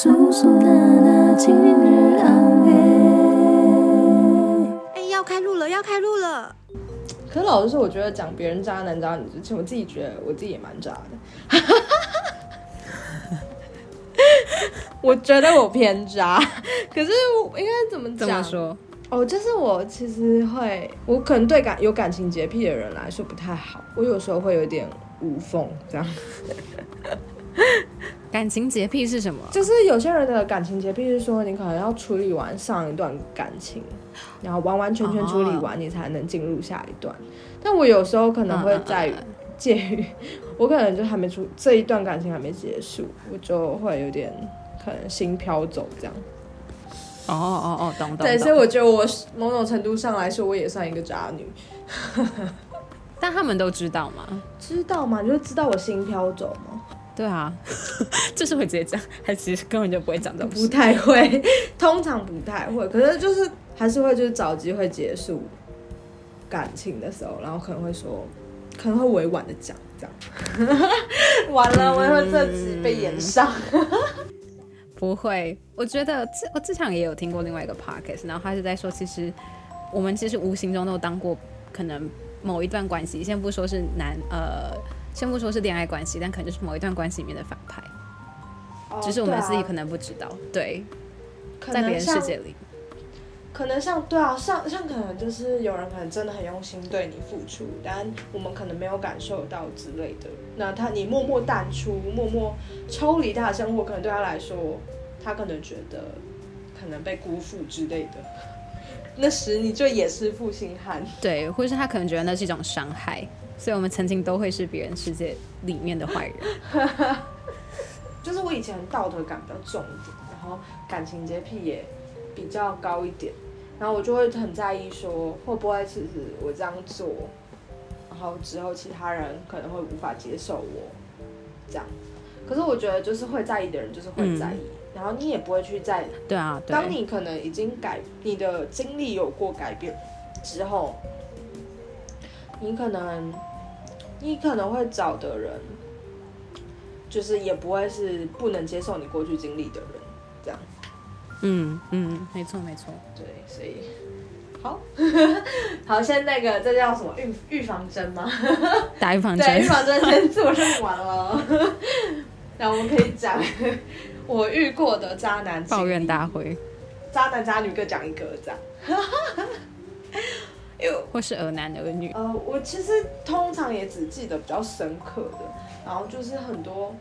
叔叔娜娜今日安慰。哎，要开录了，要开录了。可老实说，我觉得讲别人渣男渣女之前，我自己觉得我自己也蛮渣的。我觉得我偏渣，可是应该怎么讲？怎么说？哦，就是我其实会，我可能对感有感情洁癖的人来说不太好，我有时候会有点无缝这样。感情洁癖是什么？就是有些人的感情洁癖是说，你可能要处理完上一段感情，然后完完全全处理完，你才能进入下一段。但我有时候可能会在介于，我可能就还没出这一段感情还没结束，我就会有点可能心飘走这样。哦哦哦，懂懂。对，所以我觉得我某种程度上来说，我也算一个渣女。但他们都知道吗？知道吗？就是知道我心飘走吗？对啊，就是会直接讲，还其实根本就不会讲这种。不太会，通常不太会，可是就是还是会，就是找机会结束感情的时候，然后可能会说，可能会委婉的讲这样。完了，我会这次被延上。不会，我觉得这我之前也有听过另外一个 podcast，然后他是在说，其实我们其实无形中都当过可能某一段关系，先不说是男呃。先不说是恋爱关系，但可能就是某一段关系里面的反派，只是我们自己可能不知道。对，在别人世界里，可能像对啊，像像可能就是有人可能真的很用心对你付出，但我们可能没有感受到之类的。那他你默默淡出，默默抽离他的生活，可能对他来说，他可能觉得可能被辜负之类的。那时你就也是负心汉，对，或者是他可能觉得那是一种伤害。所以，我们曾经都会是别人世界里面的坏人。就是我以前道德感比较重一点，然后感情洁癖也比较高一点，然后我就会很在意说会不会其实我这样做，然后之后其他人可能会无法接受我这样。可是我觉得就是会在意的人就是会在意，然后你也不会去在对啊，当你可能已经改你的经历有过改变之后，你可能。你可能会找的人，就是也不会是不能接受你过去经历的人，这样。嗯嗯，没错没错。对，所以好，好，先那个这叫什么预预防针吗？打预防针。对，预防针先做上完了。那我们可以讲我遇过的渣男抱怨大会，渣男渣女各讲一个这样。或是儿男儿女。呃，我其实通常也只记得比较深刻的，然后就是很多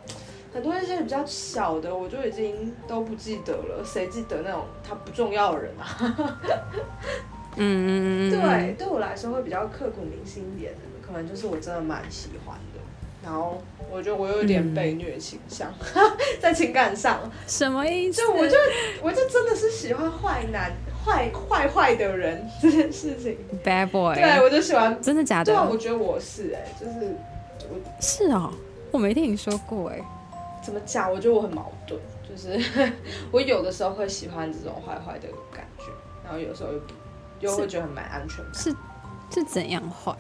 很多一些比较小的，我就已经都不记得了。谁记得那种他不重要的人啊？嗯嗯嗯对，对我来说会比较刻骨铭心一点的，可能就是我真的蛮喜欢的。然后我觉得我有点被虐倾向，在情感上。什么意思？就我就我就真的是喜欢坏男。坏坏坏的人 这件事情，bad boy，对我就喜欢，真的假的？对啊，我觉得我是哎，就是我是哦，我没听你说过哎，怎么讲？我觉得我很矛盾，就是 我有的时候会喜欢这种坏坏的感觉，然后有时候又又会觉得很蛮安全。是是怎样坏？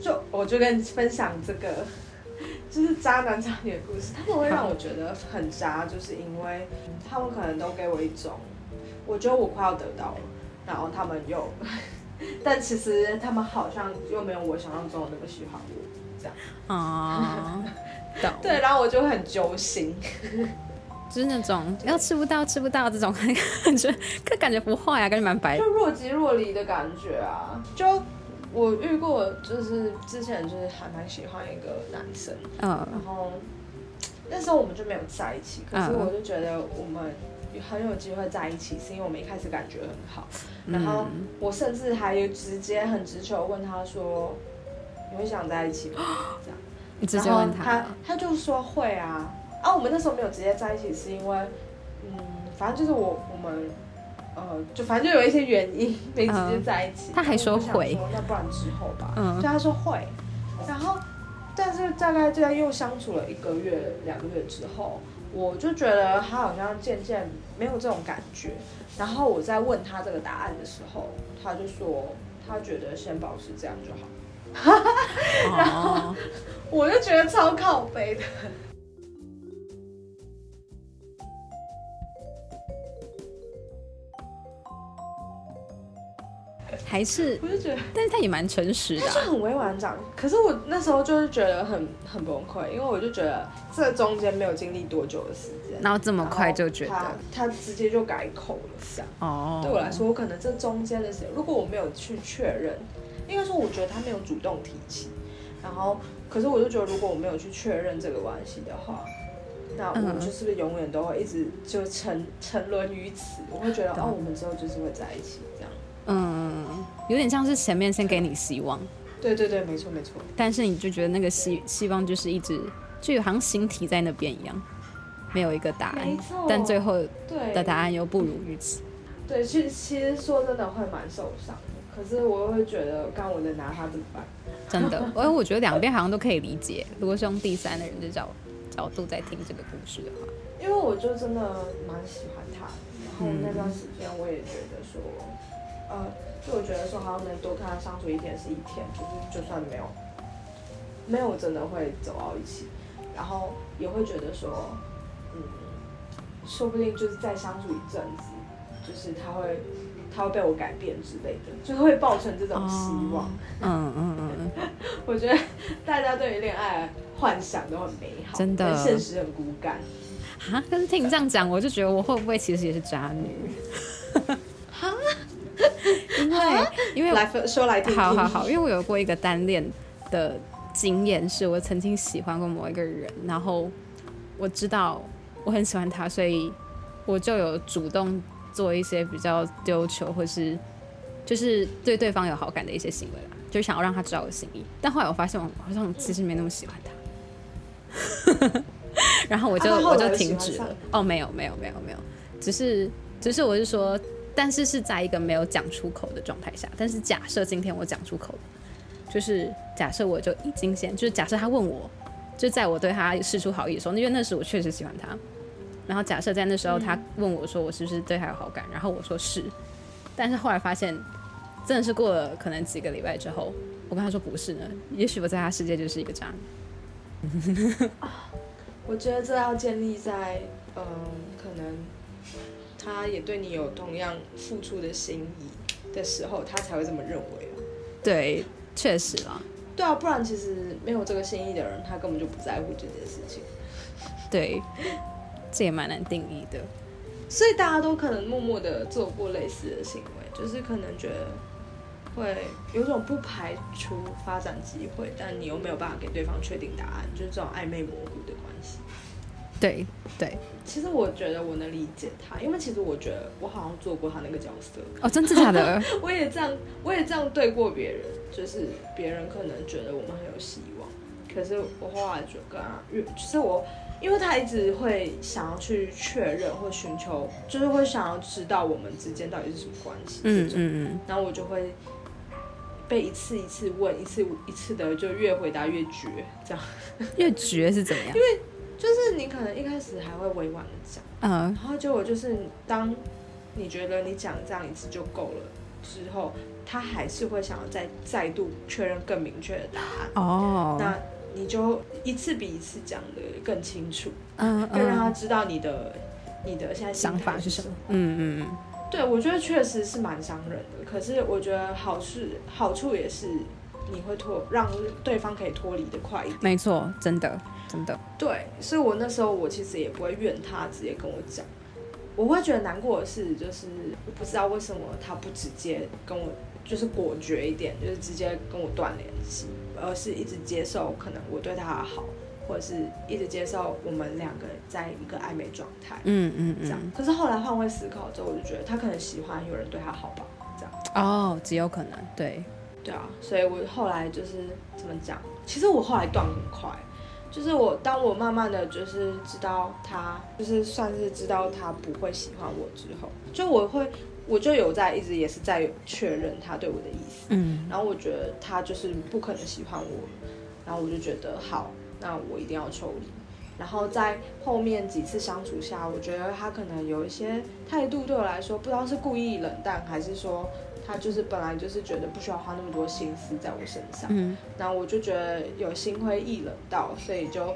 就我就跟你分享这个，就是渣男渣女的故事，他们会让我觉得很渣，就是因为他们可能都给我一种。我觉得我快要得到了，然后他们又，但其实他们好像又没有我想象中的那么喜欢我，这样 啊，对，然后我就很揪心，就是那种要吃不到吃不到这种 感觉，可感觉不坏啊，感觉蛮白，就若即若离的感觉啊。就我遇过，就是之前就是还蛮喜欢一个男生，嗯，然后那时候我们就没有在一起，可是我就觉得我们。很有机会在一起，是因为我们一开始感觉很好，然后我甚至还有直接很直球问他说：“你会想在一起吗？” 这样，你直接问他，他就说会啊。啊，我们那时候没有直接在一起，是因为，嗯，反正就是我我们，呃，就反正就有一些原因没直接在一起。他还说会，那不然之后吧。嗯，就他说会，然后，但是大概就在又相处了一个月、两个月之后。我就觉得他好像渐渐没有这种感觉，然后我在问他这个答案的时候，他就说他觉得先保持这样就好，然后我就觉得超靠背的。还是我就觉得，但是他也蛮诚实的、啊，他就很委婉讲。可是我那时候就是觉得很很崩溃，因为我就觉得这中间没有经历多久的时间，然后这么快就觉得他直接就改口了，这样。哦，对我来说，我可能这中间的时间，如果我没有去确认，应该说我觉得他没有主动提起，然后可是我就觉得如果我没有去确认这个关系的话，那我嗯们就是不是永远都会一直就沉沉沦于此？我会觉得哦，我们之后就是会在一起这样。嗯，有点像是前面先给你希望，对对对，没错没错。但是你就觉得那个希希望就是一直就有好像形体在那边一样，没有一个答案没错，但最后对的答案又不如预期。对，其实其实说真的会蛮受伤的，可是我又会觉得，刚我能拿他怎么办？真的，因为我觉得两边好像都可以理解。如果是用第三的人的角角度在听这个故事的话，因为我就真的蛮喜欢他，然后那段时间我也觉得说，呃，就我觉得说好像能多跟他相处一天是一天，就是就算没有没有真的会走到一起，然后也会觉得说，嗯，说不定就是再相处一阵子，就是他会他会被我改变之类的，就会抱成这种希望。哦嗯嗯嗯嗯，我觉得大家对于恋爱幻想都很美好，真的但现实很骨感。啊，可是听你这样讲，我就觉得我会不会其实也是渣女？哈，因为来分说来听听。好好好，因为我有过一个单恋的经验，是我曾经喜欢过某一个人，然后我知道我很喜欢他，所以我就有主动做一些比较丢球或是就是对对方有好感的一些行为啦，就想要让他知道我的心意。但后来我发现我好像其实没那么喜欢他，然后我就、我就停止了。哦，没有没有没有没有，只是只是我是说，但是是在一个没有讲出口的状态下。但是假设今天我讲出口，就是假设我就已经先，就是假设他问我，就在我对他示出好意的时候，因为那时我确实喜欢他。然后假设在那时候他问我说我是不是对他有好感，然后我说是，但是后来发现真的是过了可能几个礼拜之后，我跟他说不是呢，也许我在他世界就是一个渣女。我觉得这要建立在，嗯，可能他也对你有同样付出的心意的时候，他才会这么认为啊。对，确实啦，对啊，不然其实没有这个心意的人，他根本就不在乎这件事情。对，这也蛮难定义的。所以大家都可能默默的做过类似的行为，就是可能觉得会有种不排除发展机会，但你又没有办法给对方确定答案，就是这种暧昧模糊的。对对，其实我觉得我能理解他，因为其实我觉得我好像做过他那个角色，哦，真的假的？我也这样，我也这样对过别人，就是别人可能觉得我们很有希望，可是我后来就跟他越，就是我，因为他一直会想要去确认或寻求，就是会想要知道我们之间到底是什么关系，嗯，嗯嗯，然后我就会被一次一次问，一次一次的就越回答越绝，这样，越绝是怎么样？就是你可能一开始还会委婉的讲。嗯然后结果就是，当你觉得你讲这样一次就够了之后，他还是会想要再再度确认更明确的答案。哦，那你就一次比一次讲的更清楚，嗯更让他嗯，知道你的你的现在想法是什么么。？嗯嗯嗯，对，我觉得确实是蛮伤人的。可是我觉得好事好处也是你会脱让对方可以脱离的快一点。没错，真的真的，对，所以我那时候我其实也不会怨他，直接跟我讲。我会觉得难过的是，就是我不知道为什么他不直接跟我，就是果决一点，就是直接跟我断联系，而是一直接受可能我对他的好，或者是一直接受我们两个在一个暧昧状态，嗯嗯这样嗯，。可是后来换位思考之后，我就觉得他可能喜欢有人对他好吧，这样。哦，极有可能，对，对啊，所以我后来就是怎么讲？其实我后来断很快，就是我当我慢慢的就是知道他，就是算是知道他不会喜欢我之后，就我会我就有在一直也是在确认他对我的意思，嗯然后我觉得他就是不可能喜欢我，然后我就觉得好，那我一定要抽离。然后在后面几次相处下，我觉得他可能有一些态度对我来说，不知道是故意冷淡，还是说他就是本来就是觉得不需要花那么多心思在我身上。嗯，然后我就觉得有心灰意冷到，所以就，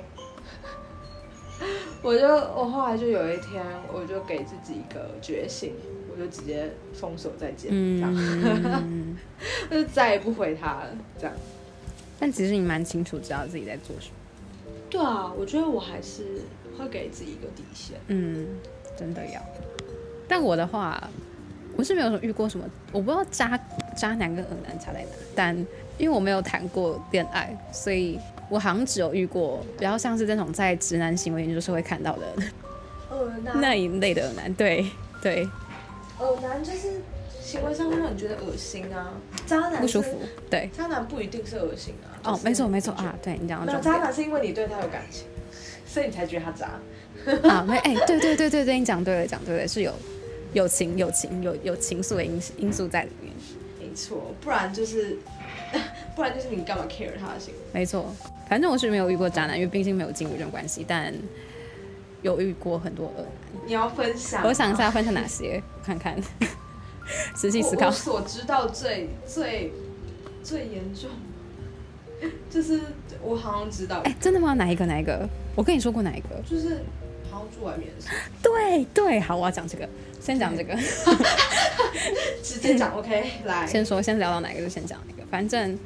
我就我后来就有一天，我就给自己一个觉醒，我就直接封锁再见，这样，就再也不回他了，这样。但其实你蛮清楚知道自己在做什么。对啊，我觉得我还是会给自己一个底线。嗯，真的要。但我的话，我是没有遇过什么，我不知道渣渣男跟恶男差在哪，但因为我没有谈过恋爱，所以我好像只有遇过比较像是这种在直男行为研究社会看到的 那一类的男，对对。恶男就是行为上会让你觉得恶心啊，渣男不舒服，对，渣男不一定是恶心啊。哦，没错没错啊，对你讲的。渣男是因为你对他有感情，所以你才觉得他渣。啊，没哎，对对对对对，你讲对了，讲对了，是有有情有情有有情愫的因因素在里面。没错，不然就是 不然就是你干嘛 care 他的心？没错，反正我是没有遇过渣男，因为毕竟没有进入这种关系，但有遇过很多恶男。你要分享？我想一下，分享哪些？我看看，仔细思考。我所知道最最最严重，就是我好像知道。哎，真的吗？哪一个？哪一个？我跟你说过哪一个？就是好像住外面的事。对对，好，我要讲这个，先讲这个。直接讲 OK，来。先说，先聊到哪个就先讲哪个。反正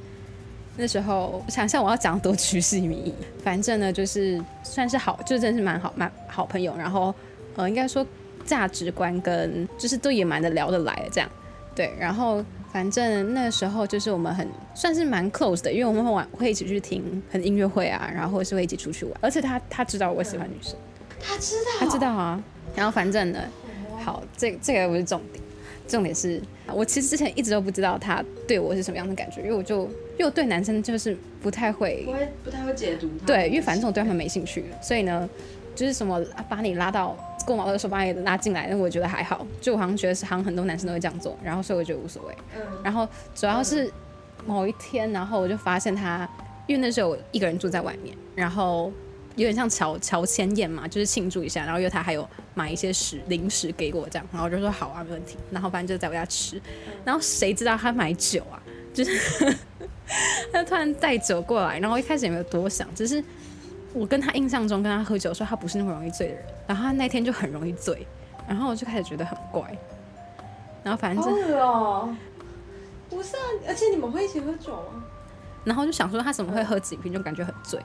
那时候，想一下我要讲多曲细靡遗。反正呢，就是算是好，就真是蛮好蛮好朋友。然后。呃，应该说价值观跟就是都也蛮的聊得来的这样，对。然后反正那时候就是我们很算是蛮 close 的，因为我们会玩会一起去听很音乐会啊，然后是会一起出去玩。而且他他知道我喜欢女生，他知道，他知道啊。然后反正呢，好，这这个不是重点，重点是我其实之前一直都不知道他对我是什么样的感觉，因为我就因为我对男生就是不太会，不会不太会解读，对，因为反正我对他们没兴趣，所以呢，就是什么把你拉到。过马路的时候把你拉进来，那我觉得还好，就我好像觉得是好像很多男生都会这样做，然后所以我觉得无所谓。嗯。然后主要是某一天，然后我就发现他，因为那时候我一个人住在外面，然后有点像乔乔千宴嘛，就是庆祝一下，然后因为他还有买一些食零食给我这样，然后我就说好啊，没问题。然后反正就在我家吃，然后谁知道他买酒啊，就是 他突然带酒过来，然后一开始也没有多想，只是。我跟他印象中跟他喝酒的时候，他不是那么容易醉的人，然后他那天就很容易醉，然后我就开始觉得很怪，然后反正哦，不是啊，而且你们会一起喝酒吗？然后就想说他怎么会喝几瓶就感觉很醉，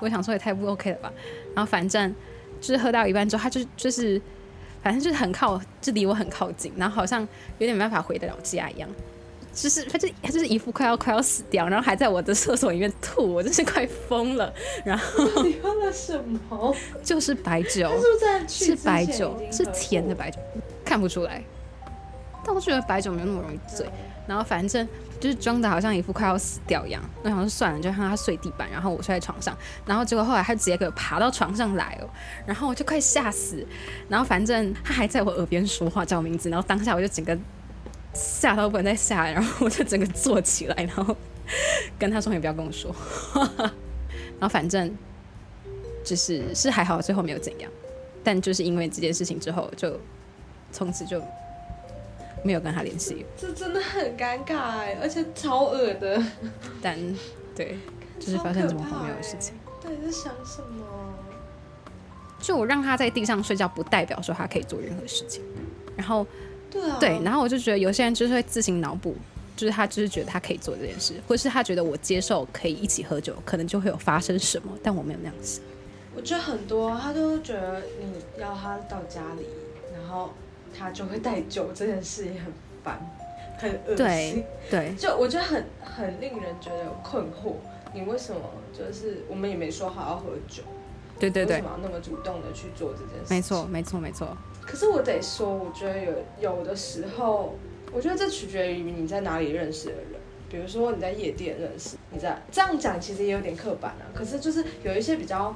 我想说也太不 OK 了吧，然后反正就是喝到一半之后，他就就是反正就是很靠，就离我很靠近，然后好像有点没办法回得了家一样。就是他，就他就是一副快要快要死掉，然后还在我的厕所里面吐，我真是快疯了。然后你喝了什么？就是白酒，是白酒，是甜的白酒，看不出来。但我觉得白酒没有那么容易醉。然后反正就是装的好像一副快要死掉一样。我想说算了，就让他睡地板，然后我睡在床上。然后结果后来他直接给我爬到床上来哦，然后我就快吓死。然后反正他还在我耳边说话叫我名字，然后当下我就整个。吓到不能再吓，然后我就整个坐起来，然后跟他说：“你不要跟我说。”然后反正就是是还好，最后没有怎样。但就是因为这件事情之后，就从此就没有跟他联系。这真的很尴尬哎，而且超恶的。但对，就是发生这么荒谬的事情。到底在想什么？就我让他在地上睡觉，不代表说他可以做任何事情。然后。对啊，对，然后我就觉得有些人就是会自行脑补，就是他就是觉得他可以做这件事，或是他觉得我接受可以一起喝酒，可能就会有发生什么，但我没有那样想。我觉得很多他都觉得你要他到家里，然后他就会带酒这件事也很烦，很恶心。对，就我觉得很很令人觉得困惑，你为什么就是我们也没说好要喝酒，对对对，为什么要那么主动的去做这件事？没错，没错，没错。可是我得说，我觉得有有的时候，我觉得这取决于你在哪里认识的人。比如说你在夜店认识，你在这样讲其实也有点刻板啊。可是就是有一些比较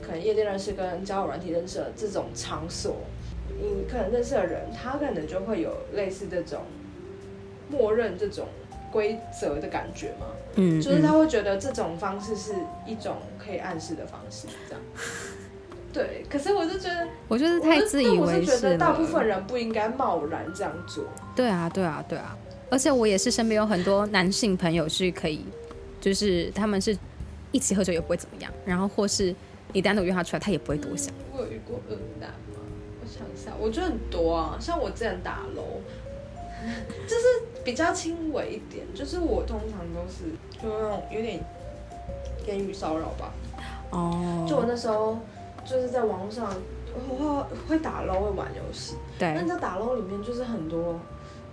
可能夜店认识跟交友软体认识的这种场所，你可能认识的人，他可能就会有类似这种默认这种规则的感觉嘛。嗯，就是他会觉得这种方式是一种可以暗示的方式，这样。对，可是我就觉得，我就是太自以为是了。大部分人不应该贸然这样做。对啊，对啊，对啊。而且我也是身边有很多男性朋友是可以，就是他们是一起喝酒也不会怎么样，然后或是你单独约他出来，他也不会多想。我有遇过恶男想一下，我觉得很多啊，像我之前打楼，就是比较轻微一点，就是我通常都是就那种有点言语骚扰吧。哦。就我那时候就是在网络上，我会会打楼，会玩游戏。对。那在打楼里面，就是很多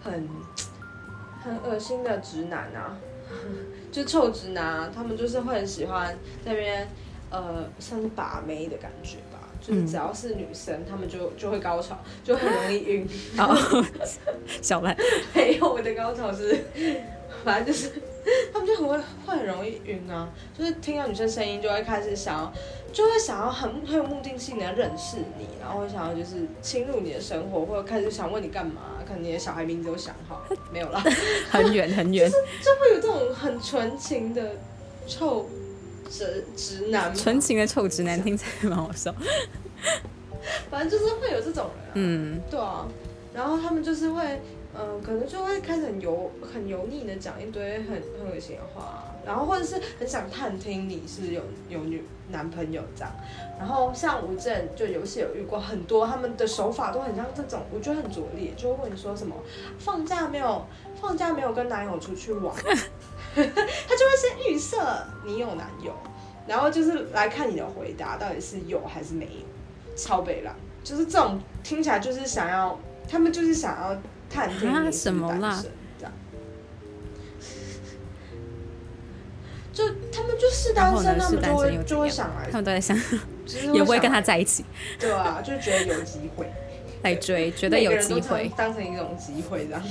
很很恶心的直男啊，就臭直男，啊他们就是会很喜欢在那边呃，像是把妹的感觉。就是只要是女生，她们就就会高潮，就很容易晕。哦，小兰，没有我的高潮是，反正就是他们就很会会很容易晕啊，就是听到女生声音就会开始想要，就会想要很很有目的性的认识你，然后想要就是侵入你的生活，或者开始想问你干嘛，可能你的小孩名字都想好，没有啦，很远很远，就是就会有这种很纯情的臭。直直男，纯情的臭直男听起来蛮好笑。反正就是会有这种人，嗯，对啊。然后他们就是会，嗯，可能就会开始很油、很油腻的讲一堆很很恶心的话，然后或者是很想探听你是有有女男朋友这样。然后像我之前就游戏有遇过很多，他们的手法都很像这种，我觉得很拙劣，就会问你说什么放假没有？放假没有跟男友出去玩？他就会先预设你有男友，然后就是来看你的回答到底是有还是没有，超北浪，就是这种听起来就是想要，他们就是想要探听你是单身这样，就他们就是单身，他们就会就会想来，他们都在想，也不会跟他在一起，对啊，就觉得有机会。来追，觉得有机会，当成一种机会这样。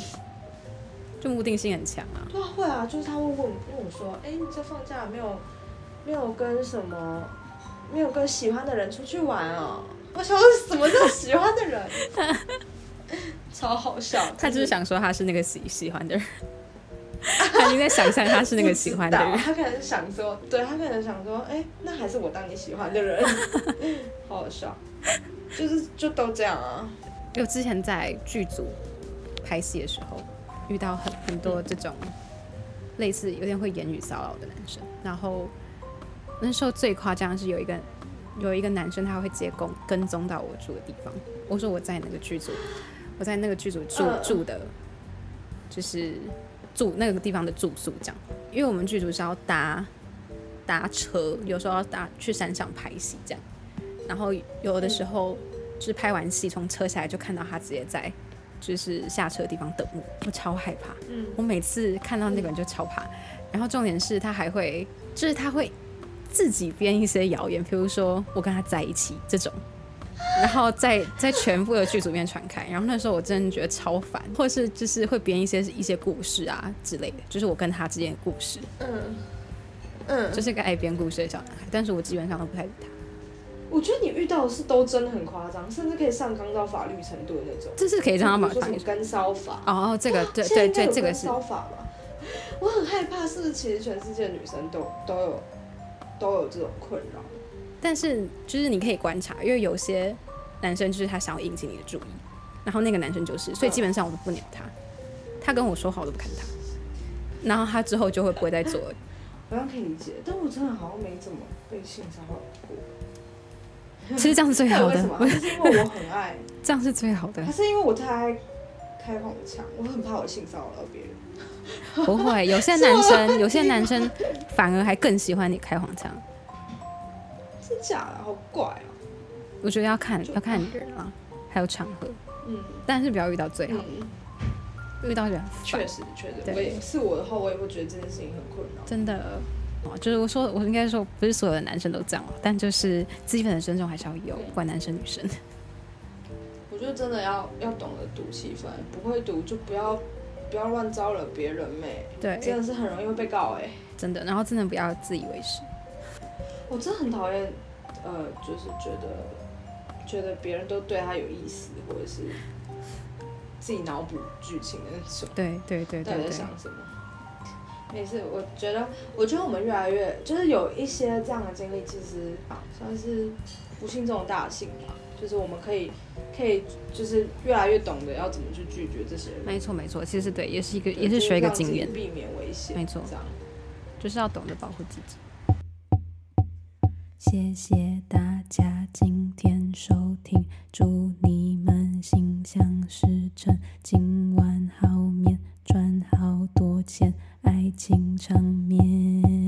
就目的性很强啊！对啊，会啊，就是他会问问我说：“哎，你这放假没有没有跟什么没有跟喜欢的人出去玩啊？”我说：“什么叫喜欢的人？” 超好笑。他就是想说他是那个喜喜欢的人，他应该想象他是那个喜欢的人。他可能想说，对他可能想说：“哎，那还是我当你喜欢的人。”好好笑，就是就都这样啊。因为之前在剧组拍戏的时候。遇到很很多这种类似有点会言语骚扰的男生，然后那时候最夸张的是有一个有一个男生他会直接跟跟踪到我住的地方。我说我在那个剧组，我在那个剧组住住的，就是住那个地方的住宿这样。因为我们剧组是要搭搭车，有时候要搭去山上拍戏这样，然后有的时候就是拍完戏从车下来就看到他直接在。就是下车的地方等我，我超害怕。嗯，我每次看到那个人就超怕。然后重点是他还会，就是他会自己编一些谣言，比如说我跟他在一起这种，然后在在全部的剧组面传开。然后那时候我真的觉得超烦，或者是就是会编一些一些故事啊之类的，就是我跟他之间的故事。嗯嗯，就是个爱编故事的小男孩，但是我基本上都不太理他。我觉得你遇到的是都真的很夸张，甚至可以上纲到法律程度的那种。这是可以让他把法律跟骚法哦，这个对对对，这个是骚法吧？我很害怕，是其实全世界女生都都有都有这种困扰？但是就是你可以观察，因为有些男生就是他想要引起你的注意，然后那个男生就是，所以基本上我都不鸟他，他跟我说好都不看他，然后他之后就会不会再做。好像可以理解，但我真的好像没怎么被性骚扰过。其实这样是最好的，为什么是因为我很爱，这样是最好的。还是因为我太爱开黄腔，我很怕我性骚扰到别人。不会，有些男生，有些男生反而还更喜欢你开黄腔。真假的？好怪啊！我觉得要看要看人啊，还有场合。嗯，但是不要遇到最好，遇到人确实确实，我也是我的话，我也会觉得这件事情很困扰。真的。就是我说，我应该说，不是所有的男生都这样，但就是基本的尊重还是要有，不管男生女生。我觉得真的要要懂得读气氛，不会读就不要不要乱招惹别人呗。对，真的是很容易会被告哎。真的，然后真的不要自以为是。我真的很讨厌，呃，就是觉得觉得别人都对他有意思，或者是自己脑补剧情的那种。对对对对。在想什么？没事，我觉得，我觉得我们越来越就是有一些这样的经历，其实算是不幸中的大幸吧。就是我们可以，可以，就是越来越懂得要怎么去拒绝这些人。没错，没错，其实对，也是一个，也是学一个经验，避免危险。没错，这样就是要懂得保护自己。谢谢大家今天收听，祝你们心想事成，今晚好眠，赚好多钱，爱情场面。